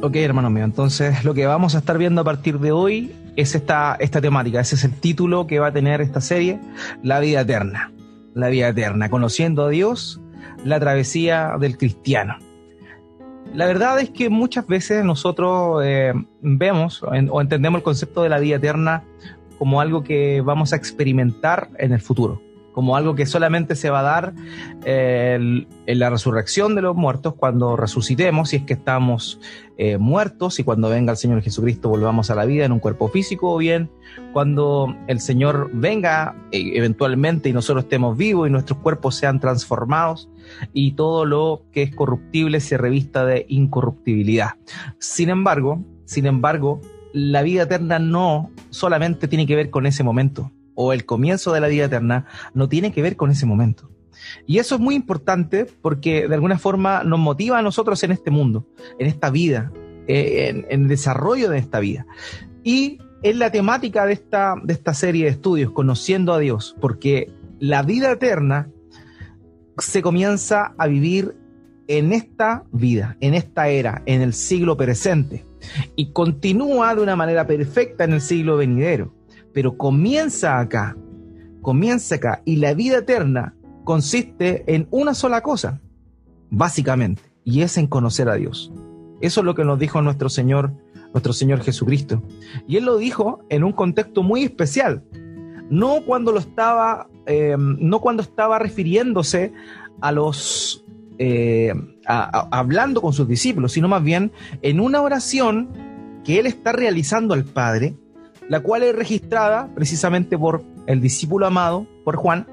Ok, hermano mío, entonces lo que vamos a estar viendo a partir de hoy es esta, esta temática, ese es el título que va a tener esta serie, La vida eterna, la vida eterna, conociendo a Dios, la travesía del cristiano. La verdad es que muchas veces nosotros eh, vemos o entendemos el concepto de la vida eterna como algo que vamos a experimentar en el futuro como algo que solamente se va a dar eh, en la resurrección de los muertos, cuando resucitemos, si es que estamos eh, muertos y cuando venga el Señor Jesucristo volvamos a la vida en un cuerpo físico, o bien cuando el Señor venga eh, eventualmente y nosotros estemos vivos y nuestros cuerpos sean transformados y todo lo que es corruptible se revista de incorruptibilidad. Sin embargo, sin embargo, la vida eterna no solamente tiene que ver con ese momento o el comienzo de la vida eterna no tiene que ver con ese momento. Y eso es muy importante porque de alguna forma nos motiva a nosotros en este mundo, en esta vida, eh, en, el desarrollo de esta vida. Y es la temática de esta, de esta serie de estudios, conociendo a Dios, porque la vida eterna se comienza a vivir en esta vida, en esta era, en el siglo presente, y continúa de una manera perfecta en el siglo venidero pero comienza acá, comienza acá, y la vida eterna consiste en una sola cosa, básicamente, y es en conocer a Dios. Eso es lo que nos dijo nuestro Señor, nuestro Señor Jesucristo. Y Él lo dijo en un contexto muy especial, no cuando lo estaba, em, no cuando estaba refiriéndose a los eh, hablando con sus discípulos, sino más bien en una oración que él está realizando al Padre la cual es registrada precisamente por el discípulo amado, por Juan.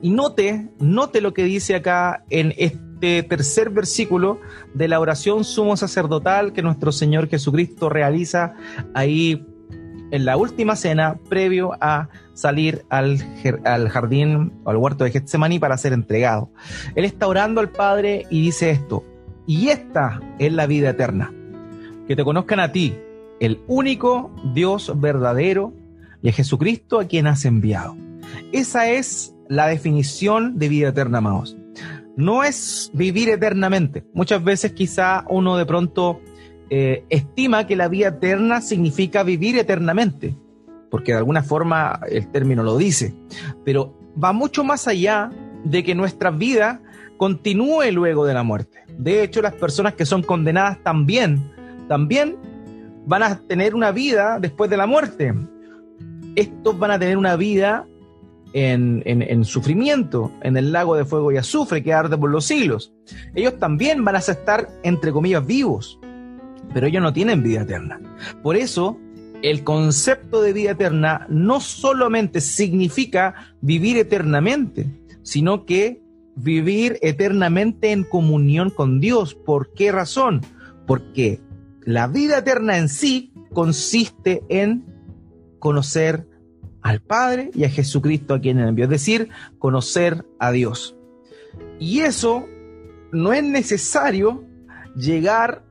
Y note, note lo que dice acá en este tercer versículo de la oración sumo sacerdotal que nuestro Señor Jesucristo realiza ahí en la última cena previo a salir al, al, jardín o al huerto de Getsemaní para ser entregado. Él está orando al Padre y dice esto, y esta es la vida eterna, que te conozcan a ti, el único Dios verdadero y Jesucristo a quien has enviado. Esa es la definición de vida eterna, amados. No es vivir eternamente. Muchas veces quizá uno de pronto eh, estima que la vida eterna significa vivir eternamente, porque de alguna forma el término lo dice, pero va mucho más allá de que nuestra vida continúe luego de la muerte. De hecho, las personas que son condenadas también, también van a tener una vida después de la muerte. Estos van a tener una vida en, sufrimiento, en el lago de fuego y azufre que arde por los siglos. Ellos también van a estar, entre comillas, vivos, pero ellos no tienen vida eterna. Por eso, el concepto de vida eterna no solamente significa vivir eternamente, sino que vivir eternamente en comunión con Dios. ¿Por qué razón? Porque la vida eterna en sí consiste en conocer al Padre y a Jesucristo a quien envió, es decir, conocer a Dios. Y eso no es necesario llegar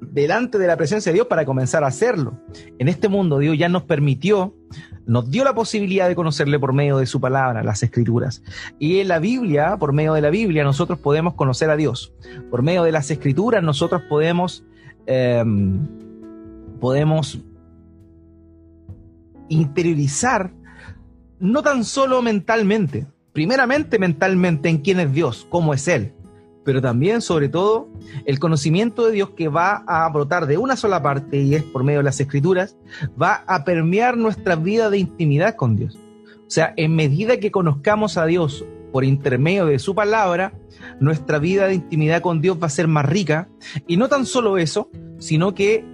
delante de la presencia de Dios para comenzar a hacerlo. En este mundo Dios ya nos permitió, nos dio la posibilidad de conocerle por medio de su palabra, las escrituras. Y en la Biblia, por medio de la Biblia, nosotros podemos conocer a Dios. Por medio de las escrituras nosotros podemos Em, podemos interiorizar, no tan solo mentalmente, primeramente mentalmente en quién es Dios, cómo es Él, pero también, sobre todo, el conocimiento de Dios que va a brotar de una sola parte y es por medio de las escrituras, va a permear nuestra vida de intimidad con Dios. O sea, en medida que conozcamos a Dios por intermedio de su palabra, nuestra vida de intimidad con Dios va a ser más rica. Y no tan solo eso, sino que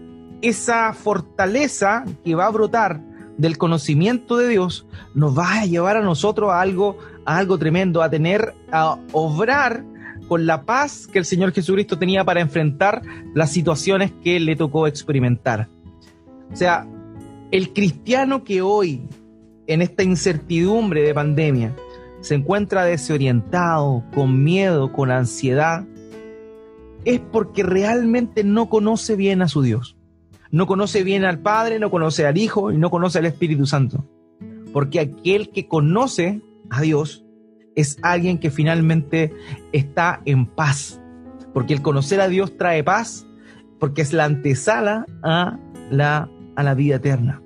esa fortaleza que va a brotar del conocimiento de Dios nos va a llevar a nosotros a algo, a algo tremendo, a tener, a obrar con la paz que el Señor Jesucristo tenía para enfrentar las situaciones que le tocó experimentar. O sea, el cristiano que hoy, en esta incertidumbre de pandemia, se encuentra desorientado, con miedo, con ansiedad, es porque realmente no conoce bien a su Dios. No conoce bien al Padre, no conoce al Hijo y no conoce al Espíritu Santo. Porque aquel que conoce a Dios es alguien que finalmente está en paz. Porque el conocer a Dios trae paz porque es la antesala a la, a la vida eterna.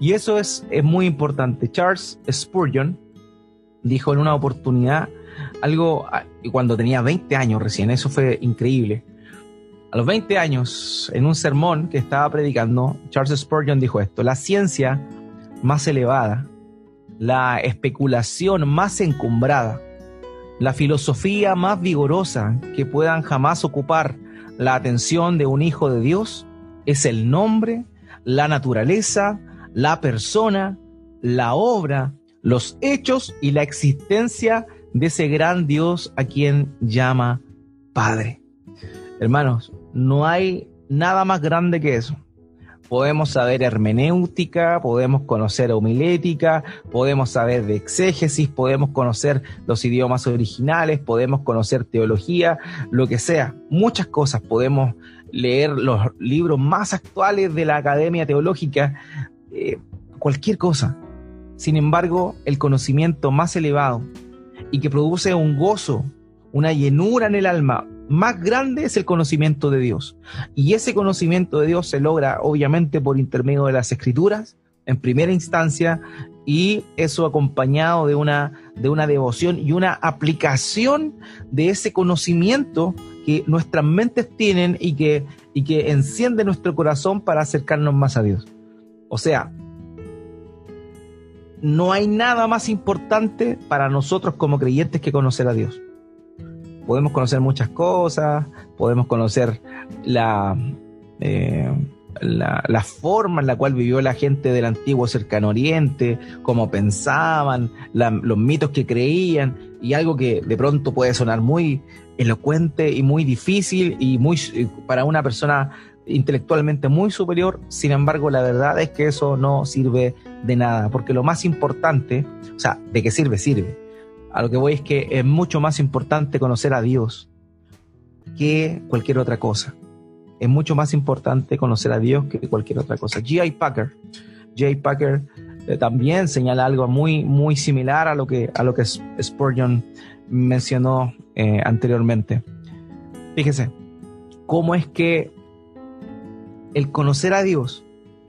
Y eso es, es muy importante. Charles Spurgeon dijo en una oportunidad algo cuando tenía 20 años recién, eso fue increíble. A los 20 años, en un sermón que estaba predicando, Charles Spurgeon dijo esto, la ciencia más elevada, la especulación más encumbrada, la filosofía más vigorosa que puedan jamás ocupar la atención de un hijo de Dios es el nombre, la naturaleza, la persona, la obra, los hechos y la existencia de ese gran Dios a quien llama Padre. Hermanos, no hay nada más grande que eso. Podemos saber hermenéutica, podemos conocer homilética, podemos saber de exégesis, podemos conocer los idiomas originales, podemos conocer teología, lo que sea, muchas cosas. Podemos leer los libros más actuales de la Academia Teológica, eh, cualquier cosa. Sin embargo, el conocimiento más elevado y que produce un gozo, una llenura en el alma más grande es el conocimiento de Dios. Y ese conocimiento de Dios se logra obviamente por intermedio de las escrituras en primera instancia y eso acompañado de una, de una devoción y una aplicación de ese conocimiento que nuestras mentes tienen y que, y que enciende nuestro corazón para acercarnos más a Dios. O sea, no hay nada más importante para nosotros como creyentes que conocer a Dios. Podemos conocer muchas cosas, podemos conocer la, eh, forma en la cual vivió la gente del antiguo cercano oriente, cómo pensaban, los mitos que creían, y algo que de pronto puede sonar muy elocuente y muy difícil y muy para una persona intelectualmente muy superior, sin embargo la verdad es que eso no sirve de nada, porque lo más importante, o sea, ¿de qué sirve? Sirve. A lo que voy es que es mucho más importante conocer a Dios que cualquier otra cosa. Es mucho más importante conocer a Dios que cualquier otra cosa. G.I. Packer, J. Packer eh, también señala algo muy, muy similar a lo que, a lo que Spurgeon mencionó eh, anteriormente. Fíjese, cómo es que el conocer a Dios,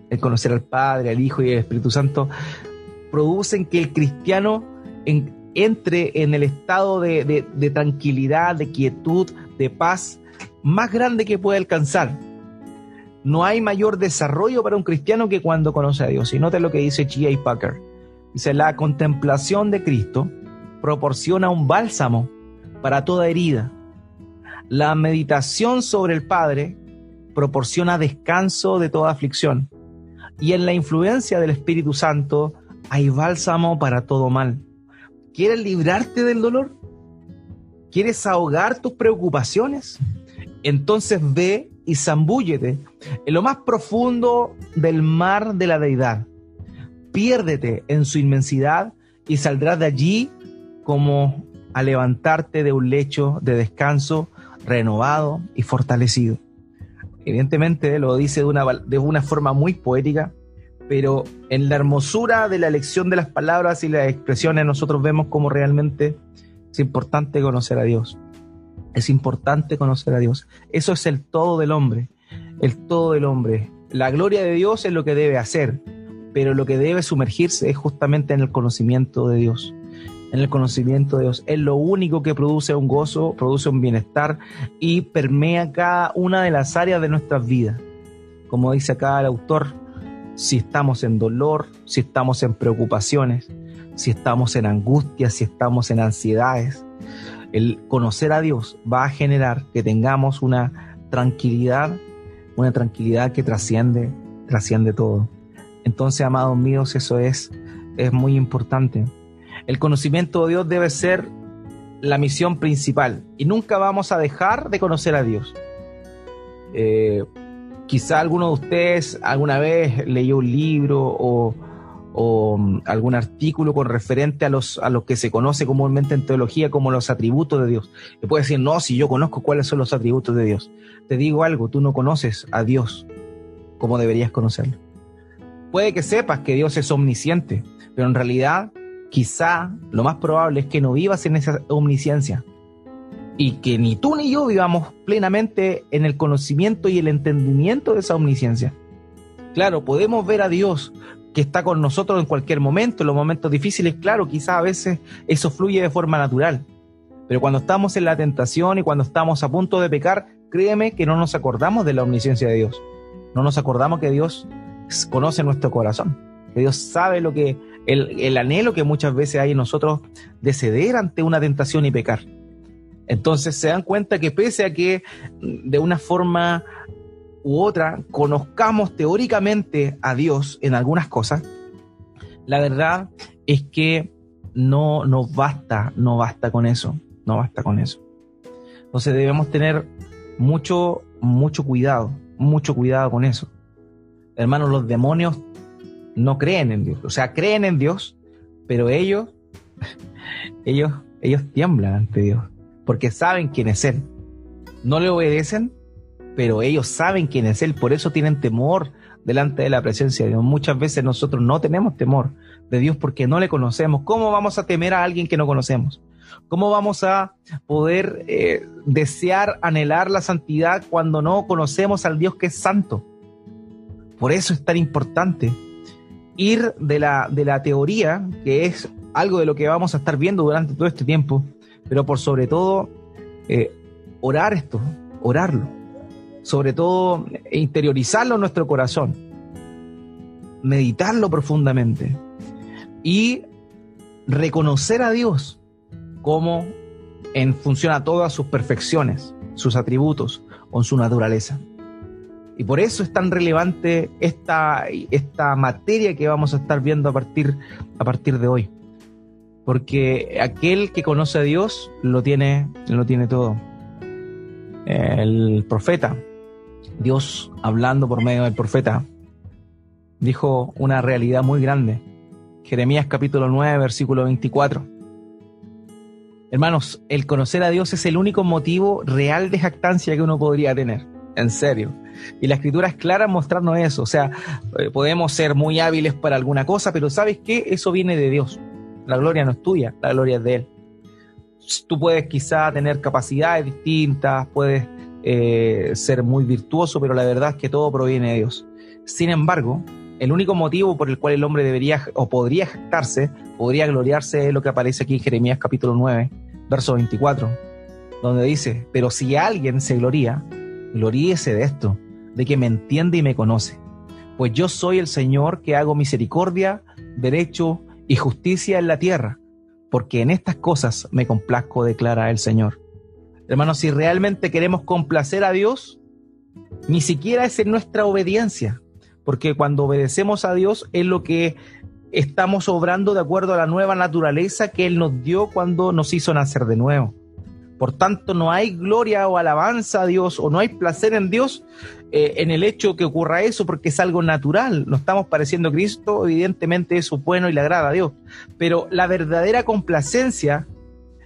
el conocer al Padre, al Hijo y al Espíritu Santo, producen que el cristiano entre en el estado de, tranquilidad, de quietud, de paz más grande que puede alcanzar. No hay mayor desarrollo para un cristiano que cuando conoce a Dios. Y note lo que dice G.A. Packer. Dice, la contemplación de Cristo proporciona un bálsamo para toda herida. La meditación sobre el Padre proporciona descanso de toda aflicción. Y en la influencia del Espíritu Santo hay bálsamo para todo mal. ¿Quieres librarte del dolor? ¿Quieres ahogar tus preocupaciones? Entonces ve y zambúllete en lo más profundo del mar de la deidad. Piérdete en su inmensidad y saldrás de allí como a levantarte de un lecho de descanso renovado y fortalecido. Evidentemente lo dice de una, de una forma muy poética, pero en la hermosura de la elección de las palabras y las expresiones nosotros vemos cómo realmente es importante conocer a Dios. Es importante conocer a Dios. Eso es el todo del hombre, el todo del hombre. La gloria de Dios es lo que debe hacer, pero lo que debe sumergirse es justamente en el conocimiento de Dios en el conocimiento de Dios. Es lo único que produce un gozo, produce un bienestar y permea cada una de las áreas de nuestras vidas. Como dice acá el autor, si estamos en dolor, si estamos en preocupaciones, si estamos en angustia, si estamos en ansiedades, el conocer a Dios va a generar que tengamos una tranquilidad, una tranquilidad que trasciende, trasciende todo. Entonces, amados míos, eso es, es muy importante. El conocimiento de Dios debe ser la misión principal y nunca vamos a dejar de conocer a Dios. Eh, quizá alguno de ustedes alguna vez leyó un libro o, mm, algún artículo con referente a los a lo que se conoce comúnmente en teología como los atributos de Dios. Y puede decir, no, si yo conozco cuáles son los atributos de Dios. Te digo algo, tú no conoces a Dios como deberías conocerlo. Puede que sepas que Dios es omnisciente, pero en realidad quizá lo más probable es que no vivas en esa omnisciencia. y que ni tú ni yo vivamos plenamente en el conocimiento y el entendimiento de esa omnisciencia. Claro, podemos ver a Dios que está con nosotros en cualquier momento, en los momentos difíciles, claro, quizás a veces eso fluye de forma natural. Pero cuando estamos en la tentación y cuando estamos a punto de pecar, créeme que no nos acordamos de la omnisciencia de Dios. No nos acordamos que Dios conoce nuestro corazón, que Dios sabe lo que el, el anhelo que muchas veces hay en nosotros de ceder ante una tentación y pecar. Entonces se dan cuenta que pese a que mm, de una forma u otra conozcamos teóricamente a Dios en algunas cosas, la verdad es que no nos basta, no basta con eso, no basta con eso. Entonces debemos tener mucho, mucho cuidado, mucho cuidado con eso. Hermanos, los demonios no creen en Dios, o sea, creen en Dios, pero ellos, ellos, ellos tiemblan ante Dios porque saben quién es Él. No le obedecen, pero ellos saben quién es Él, por eso tienen temor delante de la presencia de Dios. Muchas veces nosotros no tenemos temor de Dios porque no le conocemos. ¿Cómo vamos a temer a alguien que no conocemos? ¿Cómo vamos a poder eh, desear, anhelar la santidad cuando no conocemos al Dios que es santo? Por eso es tan importante ir de la, de la teoría, que es algo de lo que vamos a estar viendo durante todo este tiempo, pero por sobre todo eh, orar esto, orarlo, sobre todo interiorizarlo en nuestro corazón, meditarlo profundamente. Y reconocer a Dios como en función a todas sus perfecciones, sus atributos o su naturaleza. Y por eso es tan relevante esta, esta materia que vamos a estar viendo a partir, a partir de hoy porque aquel que conoce a Dios lo tiene, lo tiene todo. El profeta, Dios hablando por medio del profeta, dijo una realidad muy grande. Jeremías capítulo 9, versículo 24. Hermanos, el conocer a Dios es el único motivo real de jactancia que uno podría tener. En serio. Y la escritura es clara mostrarnos eso. O sea, eh, podemos ser muy hábiles para alguna cosa, pero ¿sabes qué? Eso viene de Dios. La gloria no es tuya, la gloria es de Él. Tú puedes quizá tener capacidades distintas, puedes eh, ser muy virtuoso, pero la verdad es que todo proviene de Dios. Sin embargo, el único motivo por el cual el hombre debería o podría jactarse, podría gloriarse es lo que aparece aquí en Jeremías capítulo 9, verso 24, donde dice, pero si alguien se gloría, gloríese de esto, de que me entiende y me conoce, pues yo soy el Señor que hago misericordia, derecho y justicia en la tierra, porque en estas cosas me complazco, declara el Señor. Hermanos, si realmente queremos complacer a Dios, ni siquiera es en nuestra obediencia, porque cuando obedecemos a Dios es lo que estamos obrando de acuerdo a la nueva naturaleza que Él nos dio cuando nos hizo nacer de nuevo. Por tanto, no hay gloria o alabanza a Dios o no hay placer en Dios eh, en el hecho que ocurra eso porque es algo natural. No estamos pareciendo a Cristo, evidentemente eso es bueno y le agrada a Dios. Pero la verdadera complacencia,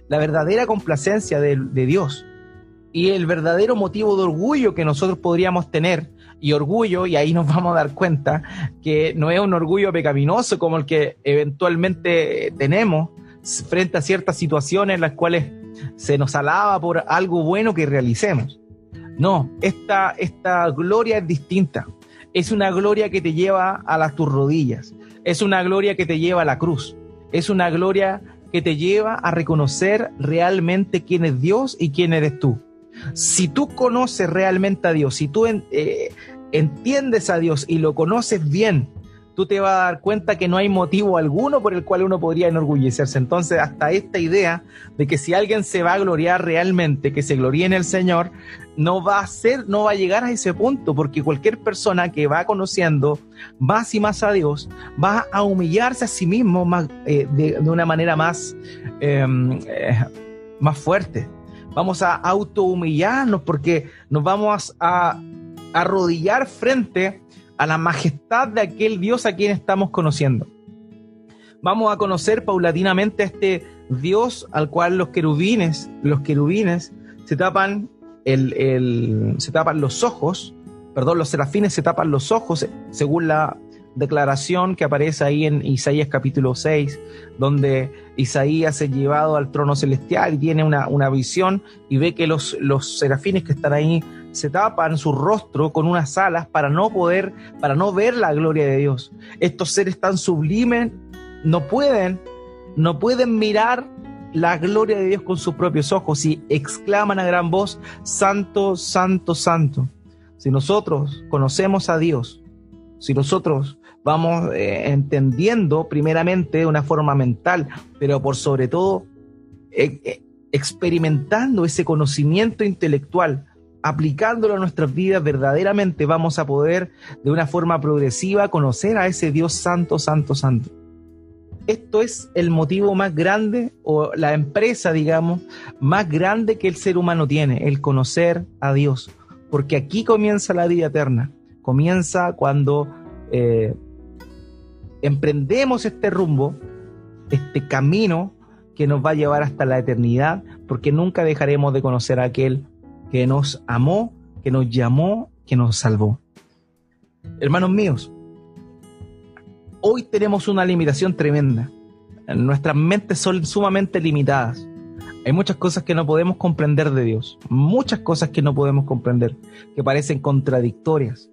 la verdadera complacencia de, de Dios y el verdadero motivo de orgullo que nosotros podríamos tener, y orgullo, y ahí nos vamos a dar cuenta que no es un orgullo pecaminoso como el que eventualmente tenemos frente a ciertas situaciones en las cuales se nos alaba por algo bueno que realicemos. No, esta, esta gloria es distinta. Es una gloria que te lleva a las tus rodillas. Es una gloria que te lleva a la cruz. Es una gloria que te lleva a reconocer realmente quién es Dios y quién eres tú. Si tú conoces realmente a Dios, si tú eh, entiendes a Dios y lo conoces bien, te vas a dar cuenta que no hay motivo alguno por el cual uno podría enorgullecerse. Entonces, hasta esta idea de que si alguien se va a gloriar realmente, que se gloríe en el Señor, no va a ser, no va a llegar a ese punto, porque cualquier persona que va conociendo más y más a Dios va a humillarse a sí mismo eh, de, una manera más, em, eh, más fuerte. Vamos a autohumillarnos porque nos vamos a arrodillar frente a la majestad de aquel Dios a quien estamos conociendo. Vamos a conocer paulatinamente a este Dios al cual los querubines, los querubines se tapan el, se tapan los ojos, perdón, los serafines se tapan los ojos según la, declaración que aparece ahí en Isaías capítulo 6, donde Isaías es llevado al trono celestial y tiene una, una visión y ve que los, los serafines que están ahí se tapan su rostro con unas alas para no poder, para no ver la gloria de Dios. Estos seres tan sublimes no pueden, no pueden mirar la gloria de Dios con sus propios ojos y exclaman a gran voz, Santo, Santo, Santo. Si nosotros conocemos a Dios, si nosotros vamos eh, entendiendo primeramente de una forma mental, pero por sobre todo eh, eh, experimentando ese conocimiento intelectual, aplicándolo a nuestras vidas, verdaderamente vamos a poder de una forma progresiva conocer a ese Dios santo, santo, santo. Esto es el motivo más grande o la empresa, digamos, más grande que el ser humano tiene, el conocer a Dios. Porque aquí comienza la vida eterna. Comienza cuando eh, emprendemos este rumbo, este camino que nos va a llevar hasta la eternidad, porque nunca dejaremos de conocer a aquel que nos amó, que nos llamó, que nos salvó. Hermanos míos, hoy tenemos una limitación tremenda. Nuestras mentes son sumamente limitadas. Hay muchas cosas que no podemos comprender de Dios, muchas cosas que no podemos comprender, que parecen contradictorias.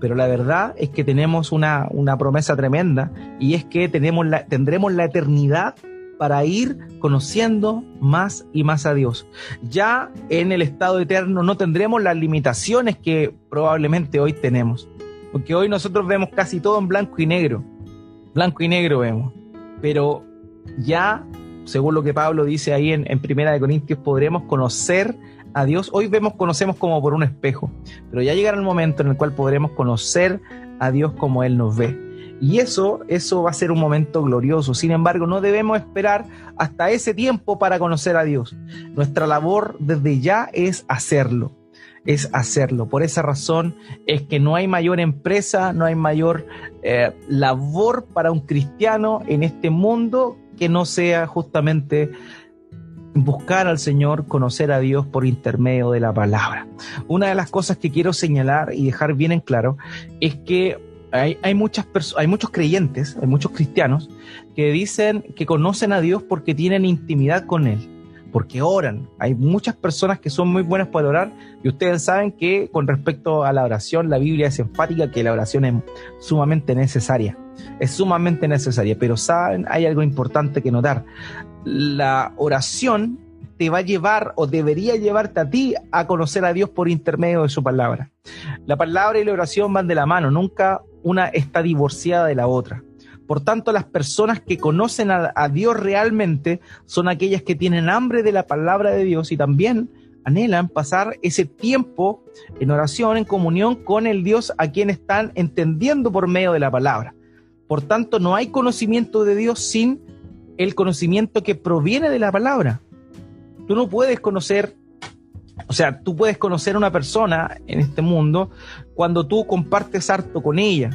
Pero la verdad es que tenemos una, una promesa tremenda y es que tenemos la, tendremos la eternidad para ir conociendo más y más a Dios. Ya en el estado eterno no tendremos las limitaciones que probablemente hoy tenemos, porque hoy nosotros vemos casi todo en blanco y negro, blanco y negro vemos, pero ya, según lo que Pablo dice ahí en, en Primera de Corintios, podremos conocer a Dios. Hoy vemos, conocemos como por un espejo, pero ya llegará el momento en el cual podremos conocer a Dios como Él nos ve. Y eso, eso va a ser un momento glorioso. Sin embargo, no debemos esperar hasta ese tiempo para conocer a Dios. Nuestra labor desde ya es hacerlo. Es hacerlo. Por esa razón es que no hay mayor empresa, no hay mayor eh, labor para un cristiano en este mundo que no sea justamente buscar al Señor, conocer a Dios por intermedio de la palabra. Una de las cosas que quiero señalar y dejar bien en claro es que hay, hay muchos creyentes, hay muchos cristianos que dicen que conocen a Dios porque tienen intimidad con Él, porque oran. Hay muchas personas que son muy buenas para orar y ustedes saben que con respecto a la oración, la Biblia es enfática que la oración es sumamente necesaria. Es sumamente necesaria, pero saben, hay algo importante que notar. La oración te va a llevar o debería llevarte a ti a conocer a Dios por intermedio de su palabra. La palabra y la oración van de la mano, nunca una está divorciada de la otra. Por tanto, las personas que conocen a, Dios realmente son aquellas que tienen hambre de la palabra de Dios y también anhelan pasar ese tiempo en oración, en comunión con el Dios a quien están entendiendo por medio de la palabra. Por tanto, no hay conocimiento de Dios sin el conocimiento que proviene de la palabra. Tú no puedes conocer, o sea, tú puedes conocer a una persona en este mundo cuando tú compartes harto con ella,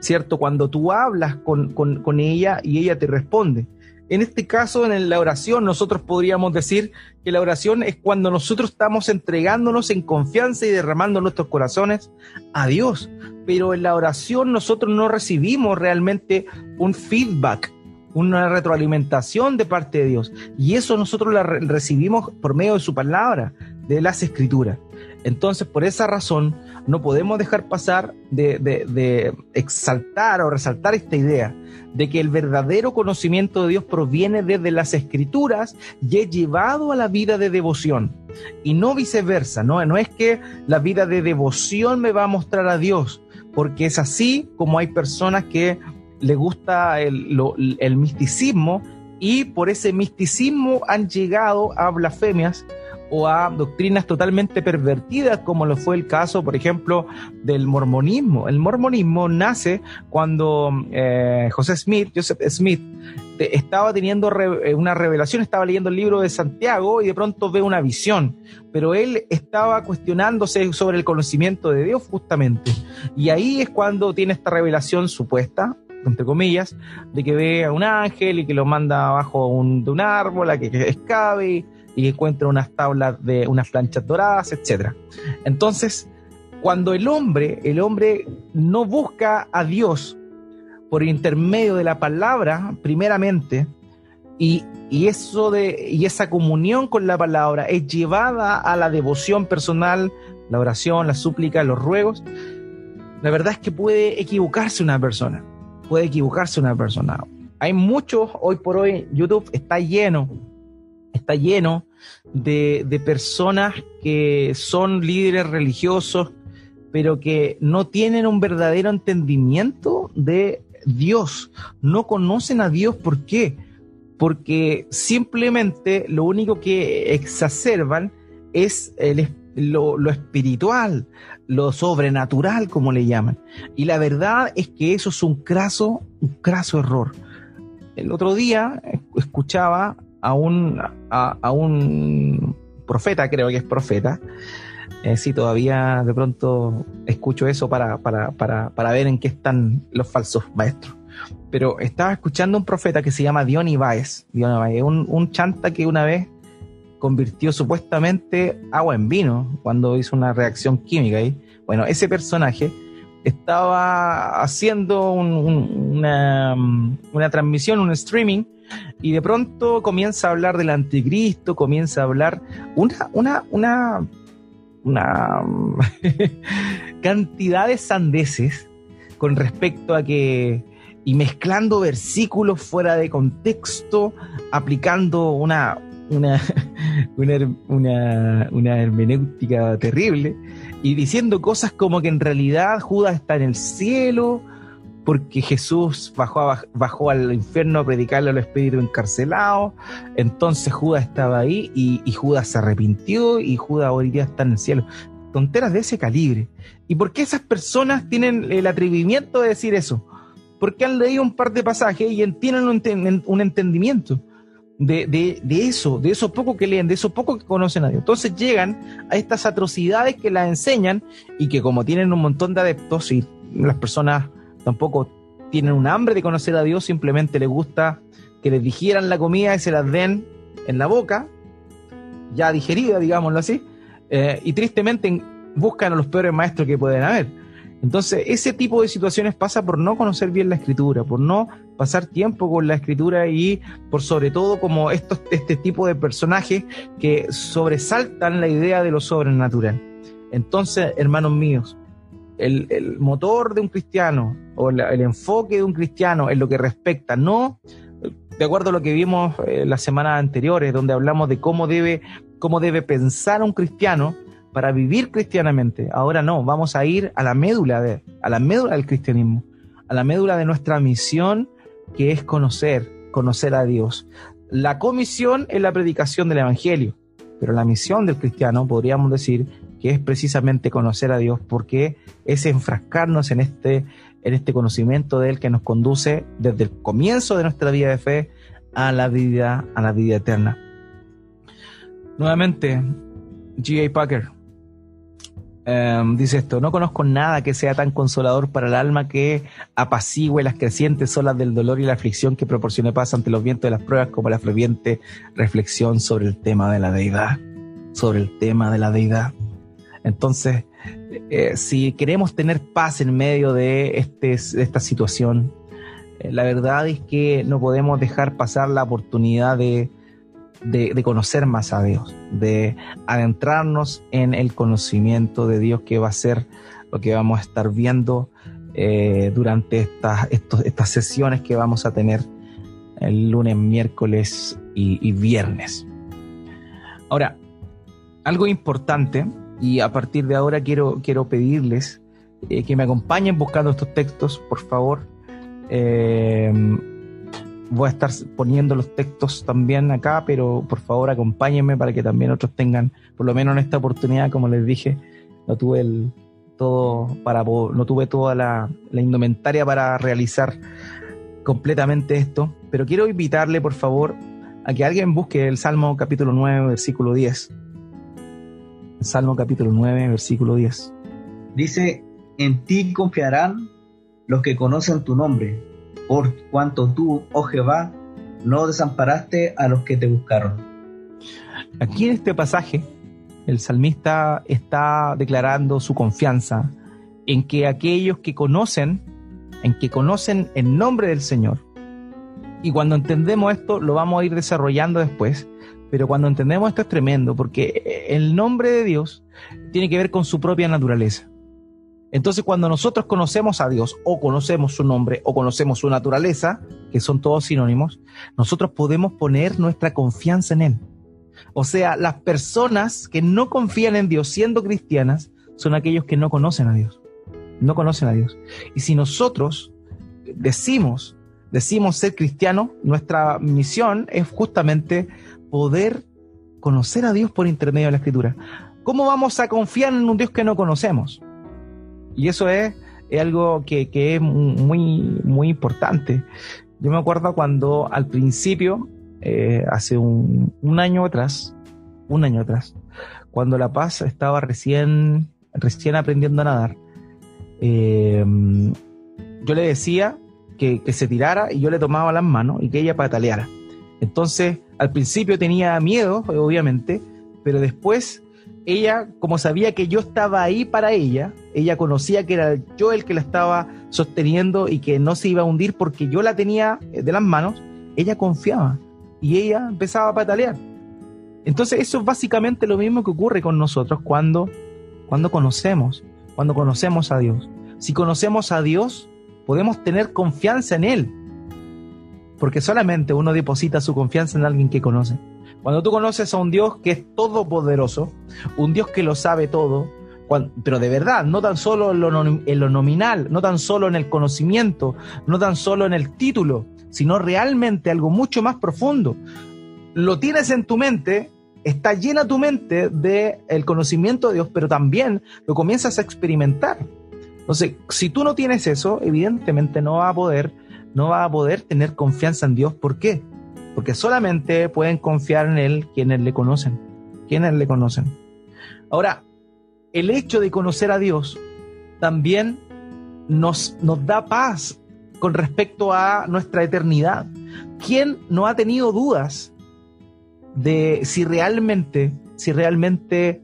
¿cierto? Cuando tú hablas con, con, ella y ella te responde. En este caso, en la oración, nosotros podríamos decir que la oración es cuando nosotros estamos entregándonos en confianza y derramando nuestros corazones a Dios. Pero en la oración nosotros no recibimos realmente un feedback, una retroalimentación de parte de Dios. Y eso nosotros la recibimos por medio de su palabra, de las escrituras. Entonces, por esa razón, no podemos dejar pasar de, exaltar o resaltar esta idea de que el verdadero conocimiento de Dios proviene desde las escrituras y es llevado a la vida de devoción. Y no viceversa, ¿no? No es que la vida de devoción me va a mostrar a Dios, porque es así como hay personas que le gusta el, misticismo y por ese misticismo han llegado a blasfemias o a doctrinas totalmente pervertidas, como lo fue el caso, por ejemplo, del mormonismo. El mormonismo nace cuando eh, José Smith, Joseph Smith, estaba teniendo eh, una revelación, estaba leyendo el libro de Santiago y de pronto ve una visión, pero él estaba cuestionándose sobre el conocimiento de Dios justamente. Y ahí es cuando tiene esta revelación supuesta, entre comillas, de que ve a un ángel y que lo manda abajo de un árbol a que, que escabe y encuentra unas tablas de unas planchas doradas, etc. Entonces, cuando el hombre, el hombre no busca a Dios por intermedio de la palabra, primeramente, y, y, eso de, y esa comunión con la palabra es llevada a la devoción personal, la oración, la súplica, los ruegos, la verdad es que puede equivocarse una persona, puede equivocarse una persona. Hay muchos, hoy por hoy, YouTube está lleno, está lleno de, de personas que son líderes religiosos, pero que no tienen un verdadero entendimiento de Dios, no conocen a Dios. ¿Por qué? Porque simplemente lo único que exacerban es lo, lo, espiritual, lo sobrenatural, como le llaman. Y la verdad es que eso es un craso, un craso error. El otro día escuchaba a un, a, un profeta, creo que es profeta, eh, sí, todavía de pronto escucho eso para, para, para, para, ver en qué están los falsos maestros. Pero estaba escuchando un profeta que se llama Dion Ibáez. Dion Ibáez, un, un chanta que una vez convirtió supuestamente agua en vino cuando hizo una reacción química ahí. Bueno, ese personaje estaba haciendo una, una, transmisión, un streaming, y de pronto comienza a hablar del anticristo, comienza a hablar una, una, una, una cantidad de sandeces con respecto a que y mezclando versículos fuera de contexto, aplicando una, una, una, una, hermenéutica terrible y diciendo cosas como que en realidad Judas está en el cielo porque Jesús bajó, bajó al infierno a predicarle a los espíritus encarcelados, entonces Judas estaba ahí y, y Judas se arrepintió y Judas hoy día está en el cielo. Tonteras de ese calibre. ¿Y por qué esas personas tienen el atrevimiento de decir eso? Porque han leído un par de pasajes y tienen un entendimiento de, de, de, eso, de eso poco que leen, de eso poco que conocen a Dios. Entonces llegan a estas atrocidades que las enseñan y que como tienen un montón de adeptos y las personas tampoco tienen un hambre de conocer a Dios, simplemente les gusta que les digieran la comida y se las den en la boca, ya digerida, digámoslo así, eh, y tristemente buscan a los peores maestros que pueden haber. Entonces, ese tipo de situaciones pasa por no conocer bien la escritura, por no pasar tiempo con la escritura y por sobre todo como estos, este tipo de personajes que sobresaltan la idea de lo sobrenatural. Entonces, hermanos míos, el, el motor de un cristiano o el enfoque de un cristiano en lo que respecta, no de acuerdo a lo que vimos eh, las semanas anteriores, donde hablamos de cómo debe, cómo debe pensar un cristiano, para vivir cristianamente. Ahora no, vamos a ir a la médula de, a la médula del cristianismo, a la médula de nuestra misión, que es conocer, conocer a Dios. La comisión es la predicación del evangelio, pero la misión del cristiano podríamos decir que es precisamente conocer a Dios, porque es enfrascarnos en este en este conocimiento de él que nos conduce desde el comienzo de nuestra vida de fe a la vida a la vida eterna. Nuevamente, G.A. Packer, Em, dice esto, no conozco nada que sea tan consolador para el alma que apacigüe las crecientes olas del dolor y la aflicción que proporcione paz ante los vientos de las pruebas como la ferviente reflexión sobre el tema de la deidad, sobre el tema de la deidad. Entonces, eh, si queremos tener paz en medio de, este, de esta situación, eh, la verdad es que no podemos dejar pasar la oportunidad de, de, conocer más a Dios, de adentrarnos en el conocimiento de Dios que va a ser lo que vamos a estar viendo eh, durante estas, estas sesiones que vamos a tener el lunes, miércoles y, viernes. Ahora, algo importante, y a partir de ahora quiero, quiero pedirles eh, que me acompañen buscando estos textos, por favor. Eh, voy a estar poniendo los textos también acá, pero por favor acompáñenme para que también otros tengan, por lo menos en esta oportunidad, como les dije, no tuve el todo para no tuve toda la, la indumentaria para realizar completamente esto, pero quiero invitarle por favor a que alguien busque el Salmo capítulo 9, versículo 10. Salmo capítulo 9, versículo 10. Dice, en ti confiarán los que conocen tu nombre por cuanto tú, oh Jehová, no desamparaste a los que te buscaron. Aquí en este pasaje, el salmista está declarando su confianza en que aquellos que conocen en que conocen el nombre del Señor. Y cuando entendemos esto, lo vamos a ir desarrollando después. Pero cuando entendemos esto es tremendo, porque el nombre de Dios tiene que ver con su propia naturaleza. Entonces, cuando nosotros conocemos a Dios, o conocemos su nombre, o conocemos su naturaleza, que son todos sinónimos, nosotros podemos poner nuestra confianza en Él. O sea, las personas que no confían en Dios siendo cristianas son aquellos que no conocen a Dios. No conocen a Dios. Y si nosotros decimos, decimos ser cristianos, nuestra misión es justamente poder conocer a Dios por intermedio de la Escritura. ¿Cómo vamos a confiar en un Dios que no conocemos? Y eso es, algo que, es muy, muy importante. Yo me acuerdo cuando al principio, eh, hace un, año atrás, un año atrás, cuando La Paz estaba recién, recién aprendiendo a nadar, eh, yo le decía que, que, se tirara y yo le tomaba las manos y que ella pataleara. Entonces, al principio tenía miedo, obviamente, pero después ella, como sabía que yo estaba ahí para ella, ella conocía que era yo el que la estaba sosteniendo y que no se iba a hundir porque yo la tenía eh, de las manos, ella confiaba y ella empezaba a patalear. Entonces eso es básicamente lo mismo que ocurre con nosotros cuando, cuando conocemos, cuando conocemos a Dios. Si conocemos a Dios, podemos tener confianza en Él, porque solamente uno deposita su confianza en alguien que conoce. Cuando tú conoces a un Dios que es todopoderoso, un Dios que lo sabe todo, pero de verdad, no tan solo en lo, nominal, no tan solo en el conocimiento, no tan solo en el título, sino realmente algo mucho más profundo. Lo tienes en tu mente, está llena tu mente del el conocimiento de Dios, pero también lo comienzas a experimentar. Entonces, si tú no tienes eso, evidentemente no va a poder, no va a poder tener confianza en Dios. ¿Por qué? Porque solamente pueden confiar en Él quienes le conocen, quienes le conocen. Ahora, el hecho de conocer a Dios también nos, nos da paz con respecto a nuestra eternidad. ¿Quién no ha tenido dudas de si realmente, si realmente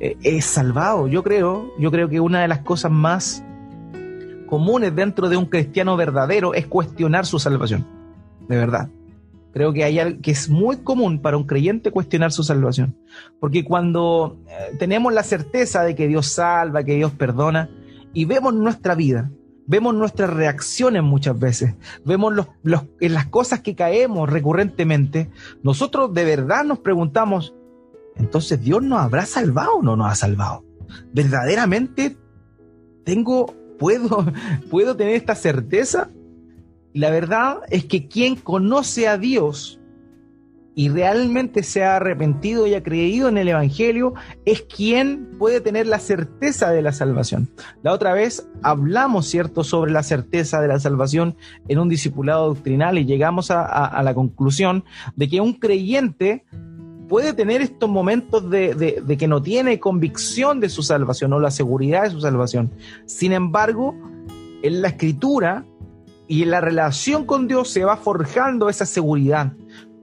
eh, es salvado? Yo creo, yo creo que una de las cosas más comunes dentro de un cristiano verdadero es cuestionar su salvación. De verdad. Creo que hay algo que es muy común para un creyente cuestionar su salvación. Porque cuando eh, tenemos la certeza de que Dios salva, que Dios perdona, y vemos nuestra vida, vemos nuestras reacciones muchas veces, vemos en las cosas que caemos recurrentemente, nosotros de verdad nos preguntamos, entonces Dios nos habrá salvado o no nos ha salvado. Verdaderamente tengo, puedo, puedo tener esta certeza la verdad es que quien conoce a Dios y realmente se ha arrepentido y ha creído en el Evangelio es quien puede tener la certeza de la salvación. La otra vez hablamos, ¿cierto?, sobre la certeza de la salvación en un discipulado doctrinal y llegamos a, la conclusión de que un creyente puede tener estos momentos de, de que no tiene convicción de su salvación o la seguridad de su salvación. Sin embargo, en la escritura y en la relación con Dios se va forjando esa seguridad.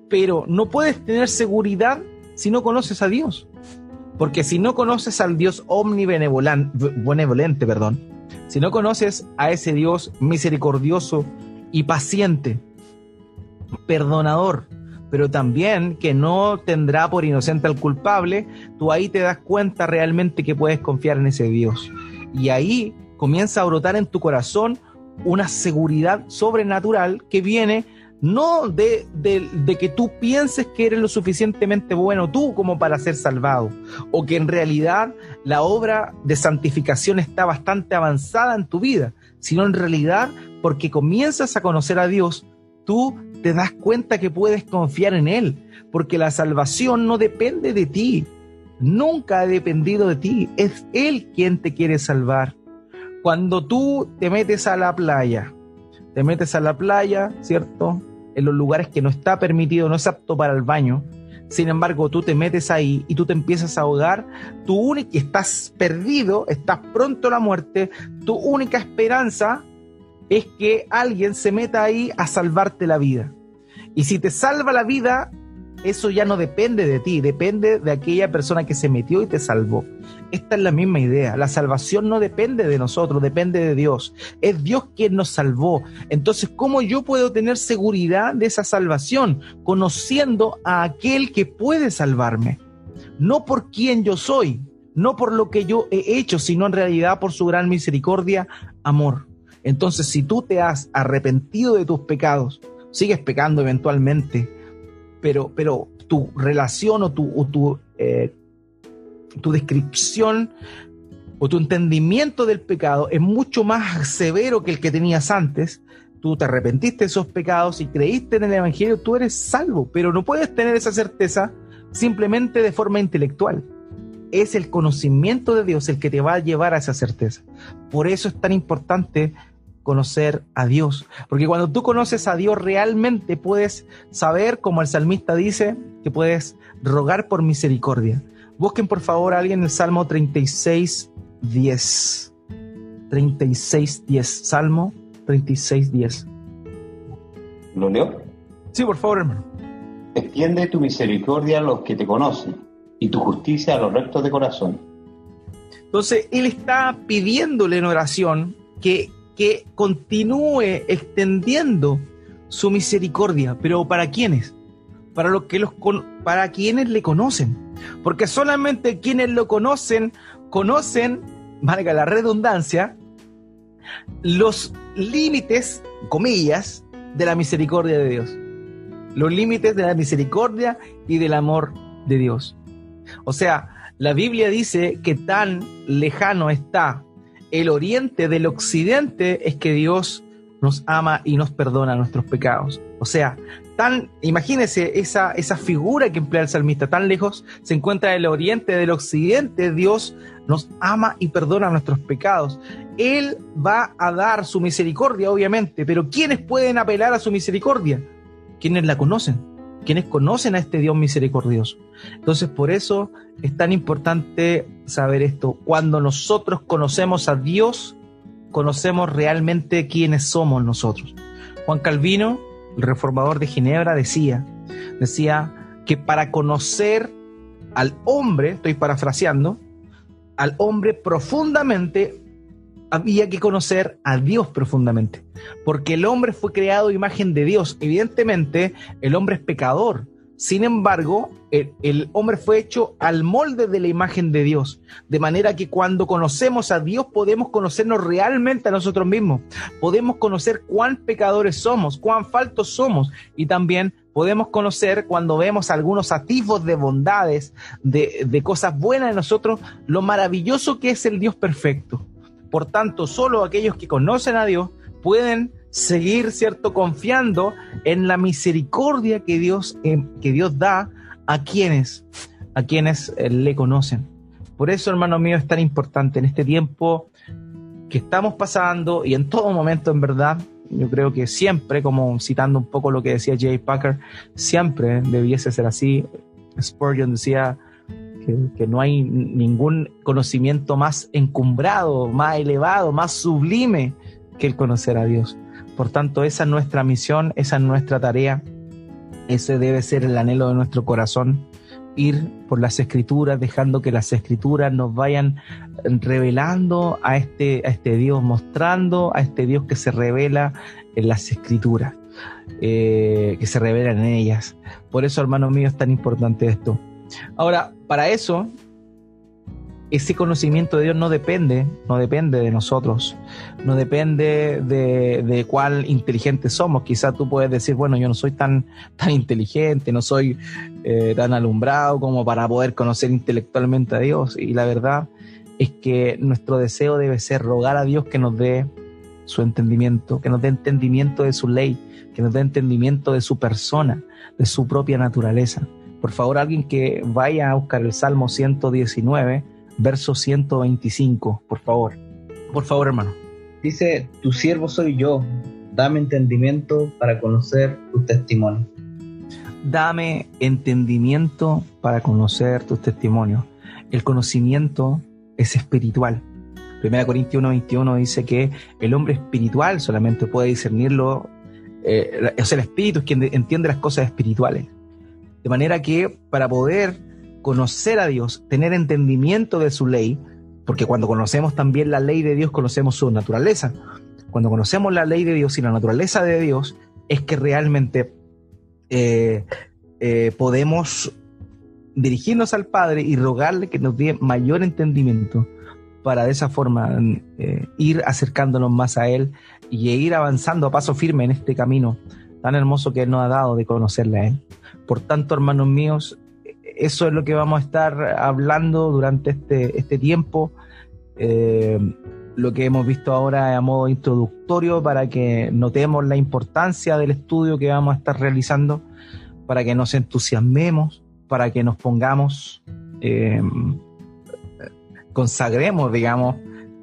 Pero no puedes tener seguridad si no conoces a Dios. Porque si no conoces al Dios omnibenevolente, perdón, si no conoces a ese Dios misericordioso y paciente, perdonador, pero también que no tendrá por inocente al culpable, tú ahí te das cuenta realmente que puedes confiar en ese Dios. Y ahí comienza a brotar en tu corazón una seguridad sobrenatural que viene no de, que tú pienses que eres lo suficientemente bueno tú como para ser salvado, o que en realidad la obra de santificación está bastante avanzada en tu vida, sino en realidad porque comienzas a conocer a Dios, tú te das cuenta que puedes confiar en Él, porque la salvación no depende de ti, nunca ha dependido de ti, es Él quien te quiere salvar. Cuando tú te metes a la playa, te metes a la playa, ¿cierto? En los lugares que no está permitido, no es apto para el baño. Sin embargo, tú te metes ahí y tú te empiezas a ahogar, tu única, estás perdido, estás pronto a la muerte, tu única esperanza es que alguien se meta ahí a salvarte la vida. Y si te salva la vida, eso ya no depende de ti, depende de aquella persona que se metió y te salvó. Esta es la misma idea. La salvación no depende de nosotros, depende de Dios. Es Dios quien nos salvó. Entonces, ¿cómo yo puedo tener seguridad de esa salvación? Conociendo a aquel que puede salvarme. No por quien yo soy, no por lo que yo he hecho, sino en realidad por su gran misericordia, amor. Entonces, si tú te has arrepentido de tus pecados, sigues pecando eventualmente, pero, pero tu relación o tu, tu, eh, tu descripción o tu entendimiento del pecado es mucho más severo que el que tenías antes, tú te arrepentiste de esos pecados y creíste en el Evangelio, tú eres salvo, pero no puedes tener esa certeza simplemente de forma intelectual. Es el conocimiento de Dios el que te va a llevar a esa certeza. Por eso es tan importante conocer a Dios. Porque cuando tú conoces a Dios realmente puedes saber, como el salmista dice, que puedes rogar por misericordia. Busquen por favor a alguien el Salmo 36, 10. 36, 10. Salmo 36, 10. ¿Lo leo? Sí, por favor, hermano. Extiende tu misericordia a los que te conocen y tu justicia a los rectos de corazón. Entonces, él está pidiéndole en oración que que continúe extendiendo su misericordia, pero ¿para quiénes? Para los que los para quienes le conocen, porque solamente quienes lo conocen conocen, valga la redundancia, los límites, comillas, de la misericordia de Dios. Los límites de la misericordia y del amor de Dios. O sea, la Biblia dice que tan lejano está el oriente del occidente es que Dios nos ama y nos perdona nuestros pecados. O sea, tan, imagínese esa, esa figura que emplea el salmista, tan lejos se encuentra el oriente del occidente, Dios nos ama y perdona nuestros pecados. Él va a dar su misericordia, obviamente, pero ¿quiénes pueden apelar a su misericordia? Quienes la conocen quienes conocen a este Dios misericordioso. Entonces, por eso es tan importante saber esto. Cuando nosotros conocemos a Dios, conocemos realmente quiénes somos nosotros. Juan Calvino, el reformador de Ginebra, decía, decía que para conocer al hombre, estoy parafraseando, al hombre profundamente había que conocer a Dios profundamente, porque el hombre fue creado imagen de Dios. Evidentemente, el hombre es pecador. Sin embargo, el, hombre fue hecho al molde de la imagen de Dios, de manera que cuando conocemos a Dios podemos conocernos realmente a nosotros mismos, podemos conocer cuán pecadores somos, cuán faltos somos y también podemos conocer cuando vemos algunos atisbos de bondades, de, de cosas buenas en nosotros, lo maravilloso que es el Dios perfecto. Por tanto, solo aquellos que conocen a Dios pueden seguir, ¿cierto?, confiando en la misericordia que Dios, eh, que Dios da a quienes, a quienes eh, le conocen. Por eso, hermano mío, es tan importante en este tiempo que estamos pasando y en todo momento, en verdad, yo creo que siempre, como citando un poco lo que decía Jay Packer, siempre debiese ser así. Spurgeon decía, que, no hay ningún conocimiento más encumbrado, más elevado, más sublime que el conocer a Dios. Por tanto, esa es nuestra misión, esa es nuestra tarea, ese debe ser el anhelo de nuestro corazón, ir por las escrituras, dejando que las escrituras nos vayan revelando a este, a este Dios, mostrando a este Dios que se revela en las escrituras, eh, que se revelan en ellas. Por eso, hermano mío, es tan importante esto. Ahora, para eso, ese conocimiento de Dios no depende, no depende de nosotros, no depende de, cuál inteligente somos. Quizás tú puedes decir, bueno, yo no soy tan, tan inteligente, no soy eh, tan alumbrado como para poder conocer intelectualmente a Dios. Y la verdad es que nuestro deseo debe ser rogar a Dios que nos dé su entendimiento, que nos dé entendimiento de su ley, que nos dé entendimiento de su persona, de su propia naturaleza. Por favor, alguien que vaya a buscar el Salmo 119, verso 125, por favor. Por favor, hermano. Dice, tu siervo soy yo, dame entendimiento para conocer tu testimonio. Dame entendimiento para conocer tus testimonios. El conocimiento es espiritual. 1 Corintios 1.21 dice que el hombre espiritual solamente puede discernirlo, eh, o sea, el espíritu es quien entiende las cosas espirituales. De manera que para poder conocer a Dios, tener entendimiento de su ley, porque cuando conocemos también la ley de Dios, conocemos su naturaleza. Cuando conocemos la ley de Dios y la naturaleza de Dios, es que realmente eh, eh, podemos dirigirnos al Padre y rogarle que nos dé mayor entendimiento para de esa forma eh, ir acercándonos más a Él y ir avanzando a paso firme en este camino tan hermoso que Él nos ha dado de conocerle a Él. Por tanto, hermanos míos, eso es lo que vamos a estar hablando durante este, este tiempo. Eh, lo que hemos visto ahora a modo introductorio para que notemos la importancia del estudio que vamos a estar realizando, para que nos entusiasmemos, para que nos pongamos, eh, consagremos, digamos,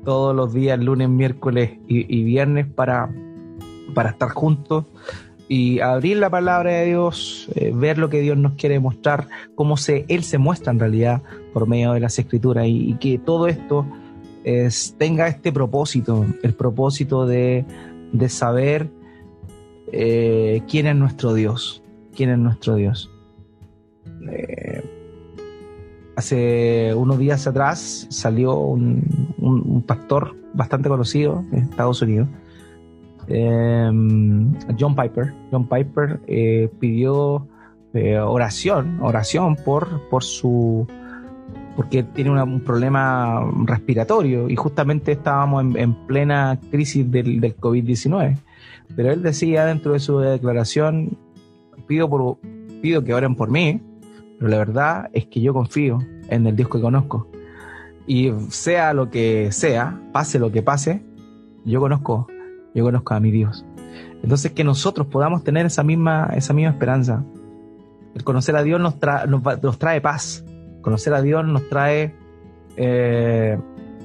todos los días, lunes, miércoles y, viernes para, para estar juntos y abrir la palabra de Dios, eh, ver lo que Dios nos quiere mostrar, cómo se, Él se muestra en realidad por medio de las escrituras y, que todo esto es, tenga este propósito, el propósito de, de saber eh, quién es nuestro Dios, quién es nuestro Dios. Eh, hace unos días atrás salió un, un pastor bastante conocido en Estados Unidos, Em, John Piper. John Piper eh, pidió eh, oración, oración por, por su porque tiene un problema respiratorio y justamente estábamos en, plena crisis del, del COVID-19. Pero él decía dentro de su declaración, pido, pido que oren por mí, pero la verdad es que yo confío en el Dios que conozco. Y sea lo que sea, pase lo que pase, yo conozco yo conozco a mi Dios. Entonces que nosotros podamos tener esa misma, esa misma esperanza. El conocer a Dios nos, trae paz. Conocer a Dios nos trae eh,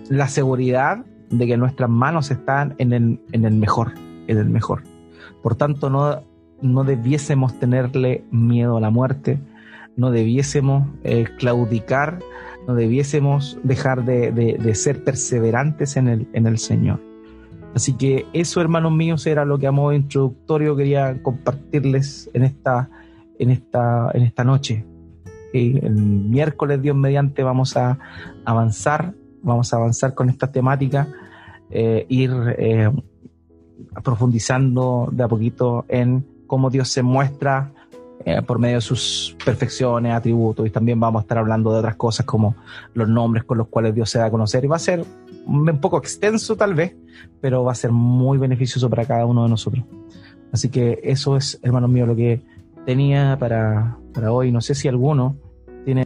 la seguridad de que nuestras manos están en el, en el mejor, en el mejor. Por tanto, no, no debiésemos tenerle miedo a la muerte, no debiésemos eh, claudicar, no debiésemos dejar de, de, ser perseverantes en el, en el Señor. Así que eso, hermanos míos, era lo que a modo introductorio quería compartirles en esta, en esta, en esta noche. El miércoles, Dios mediante, vamos a avanzar, vamos a avanzar con esta temática, eh, ir eh, profundizando de a poquito en cómo Dios se muestra eh, por medio de sus perfecciones, atributos, y también vamos a estar hablando de otras cosas como los nombres con los cuales Dios se da a conocer. Y va a ser un poco extenso tal vez, pero va a ser muy beneficioso para cada uno de nosotros. Así que eso es, hermanos míos, lo que tenía para, para hoy. No sé si alguno tiene